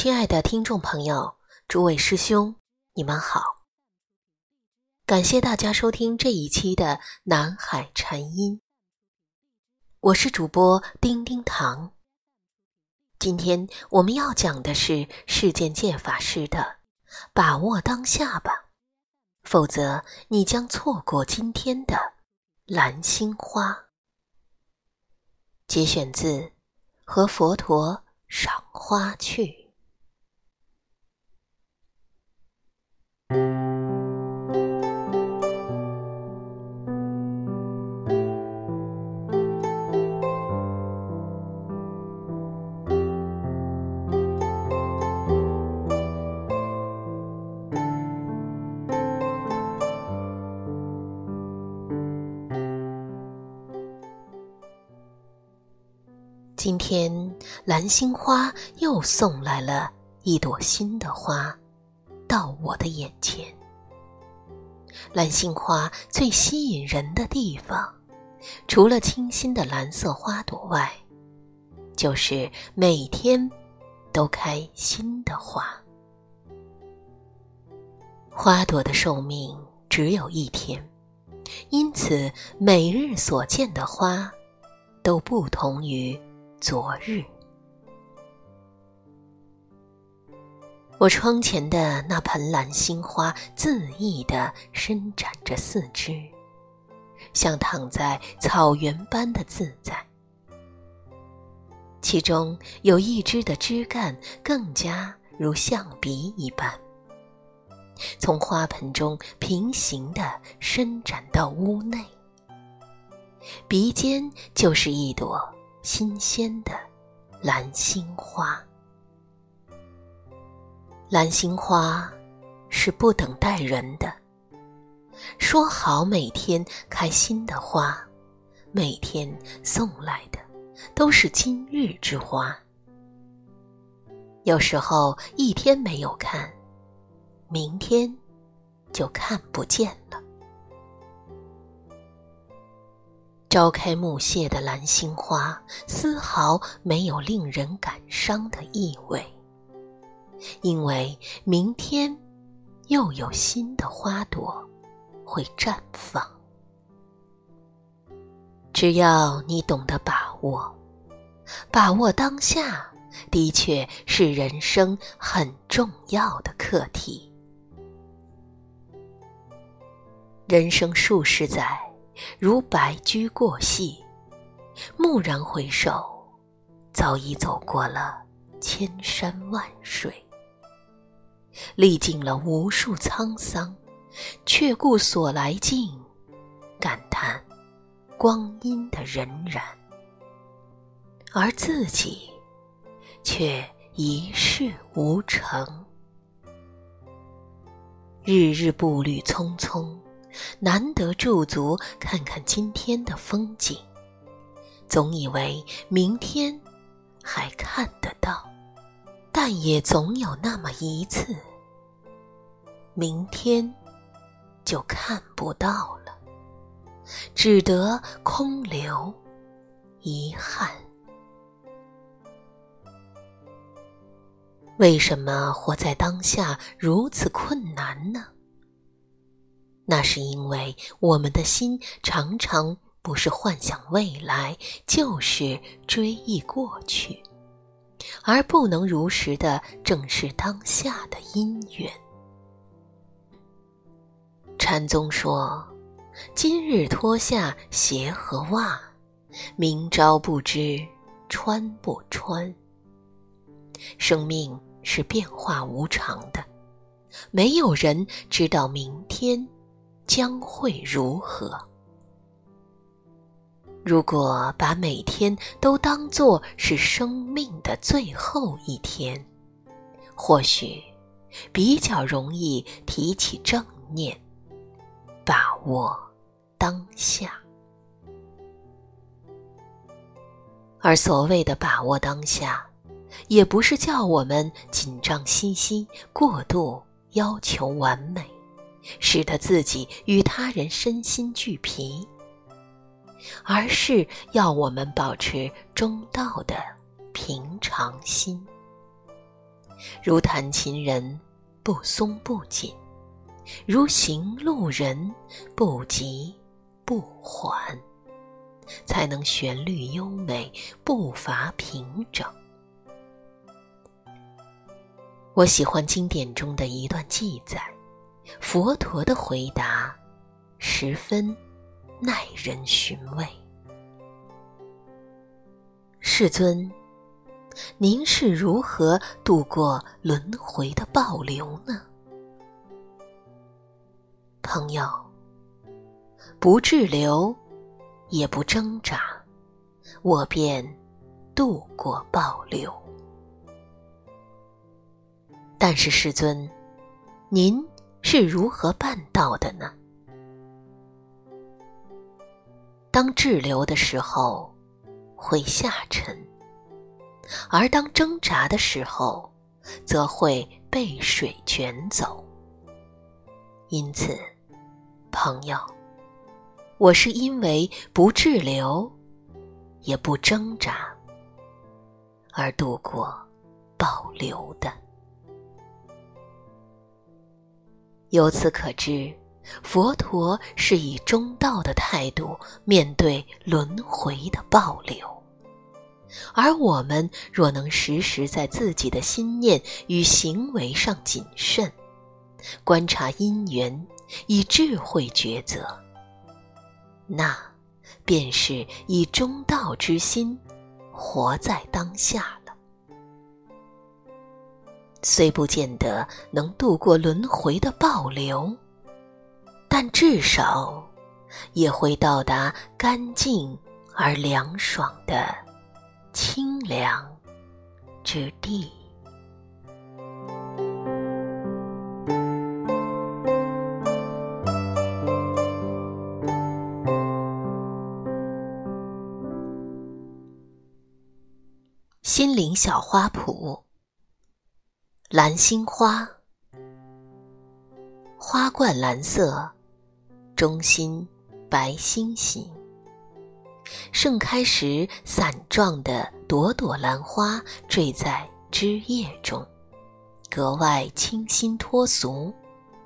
亲爱的听众朋友，诸位师兄，你们好！感谢大家收听这一期的《南海禅音》，我是主播丁丁糖。今天我们要讲的是世间界法师的“把握当下吧”，否则你将错过今天的蓝心花。节选自《和佛陀赏花去》。今天，蓝心花又送来了一朵新的花，到我的眼前。蓝心花最吸引人的地方，除了清新的蓝色花朵外，就是每天都开新的花。花朵的寿命只有一天，因此每日所见的花都不同于。昨日，我窗前的那盆蓝心花恣意地伸展着四肢，像躺在草原般的自在。其中有一枝的枝干更加如象鼻一般，从花盆中平行地伸展到屋内，鼻尖就是一朵。新鲜的蓝心花，蓝心花是不等待人的。说好每天开新的花，每天送来的都是今日之花。有时候一天没有看，明天就看不见了。朝开暮谢的蓝心花，丝毫没有令人感伤的意味，因为明天又有新的花朵会绽放。只要你懂得把握，把握当下，的确是人生很重要的课题。人生数十载。如白驹过隙，蓦然回首，早已走过了千山万水，历尽了无数沧桑，却顾所来径，感叹光阴的荏苒，而自己却一事无成，日日步履匆匆。难得驻足看看今天的风景，总以为明天还看得到，但也总有那么一次，明天就看不到了，只得空留遗憾。为什么活在当下如此困难呢？那是因为我们的心常常不是幻想未来，就是追忆过去，而不能如实的正视当下的因缘。禅宗说：“今日脱下鞋和袜，明朝不知穿不穿。”生命是变化无常的，没有人知道明天。将会如何？如果把每天都当作是生命的最后一天，或许比较容易提起正念，把握当下。而所谓的把握当下，也不是叫我们紧张兮兮、过度要求完美。使得自己与他人身心俱疲，而是要我们保持中道的平常心，如弹琴人不松不紧，如行路人不急不缓，才能旋律优美，步伐平整。我喜欢经典中的一段记载，佛陀的回答十分耐人寻味。世尊，您是如何度过轮回的暴流呢？朋友，不滞留，也不挣扎，我便度过暴流。但是世尊，您是如何办到的呢？当滞留的时候，会下沉；而当挣扎的时候，则会被水卷走。因此，朋友，我是因为不滞留，也不挣扎，而度过保留的。由此可知，佛陀是以中道的态度面对轮回的暴流，而我们若能时时在自己的心念与行为上谨慎，观察因缘，以智慧抉择，那便是以中道之心活在当下。虽不见得能度过轮回的暴流，但至少也会到达干净而凉爽的清凉之地。心灵小花圃。蓝心花，花冠蓝色，中心白星形。盛开时，伞状的朵朵兰花坠在枝叶中，格外清新脱俗。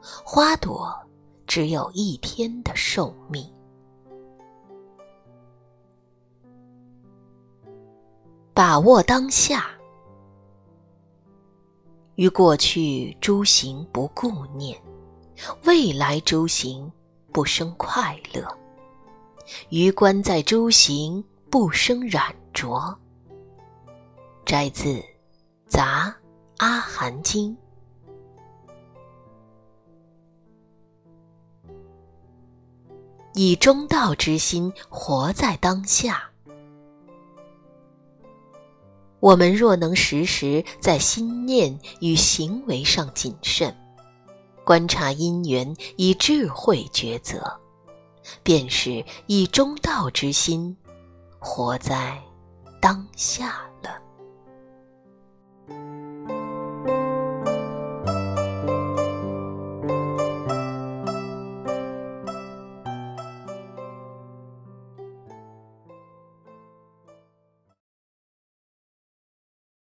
花朵只有一天的寿命，把握当下。于过去诸行不顾念，未来诸行不生快乐，于观在诸行不生染着。摘自《杂阿含经》，以中道之心活在当下。我们若能时时在心念与行为上谨慎，观察因缘，以智慧抉择，便是以中道之心活在当下。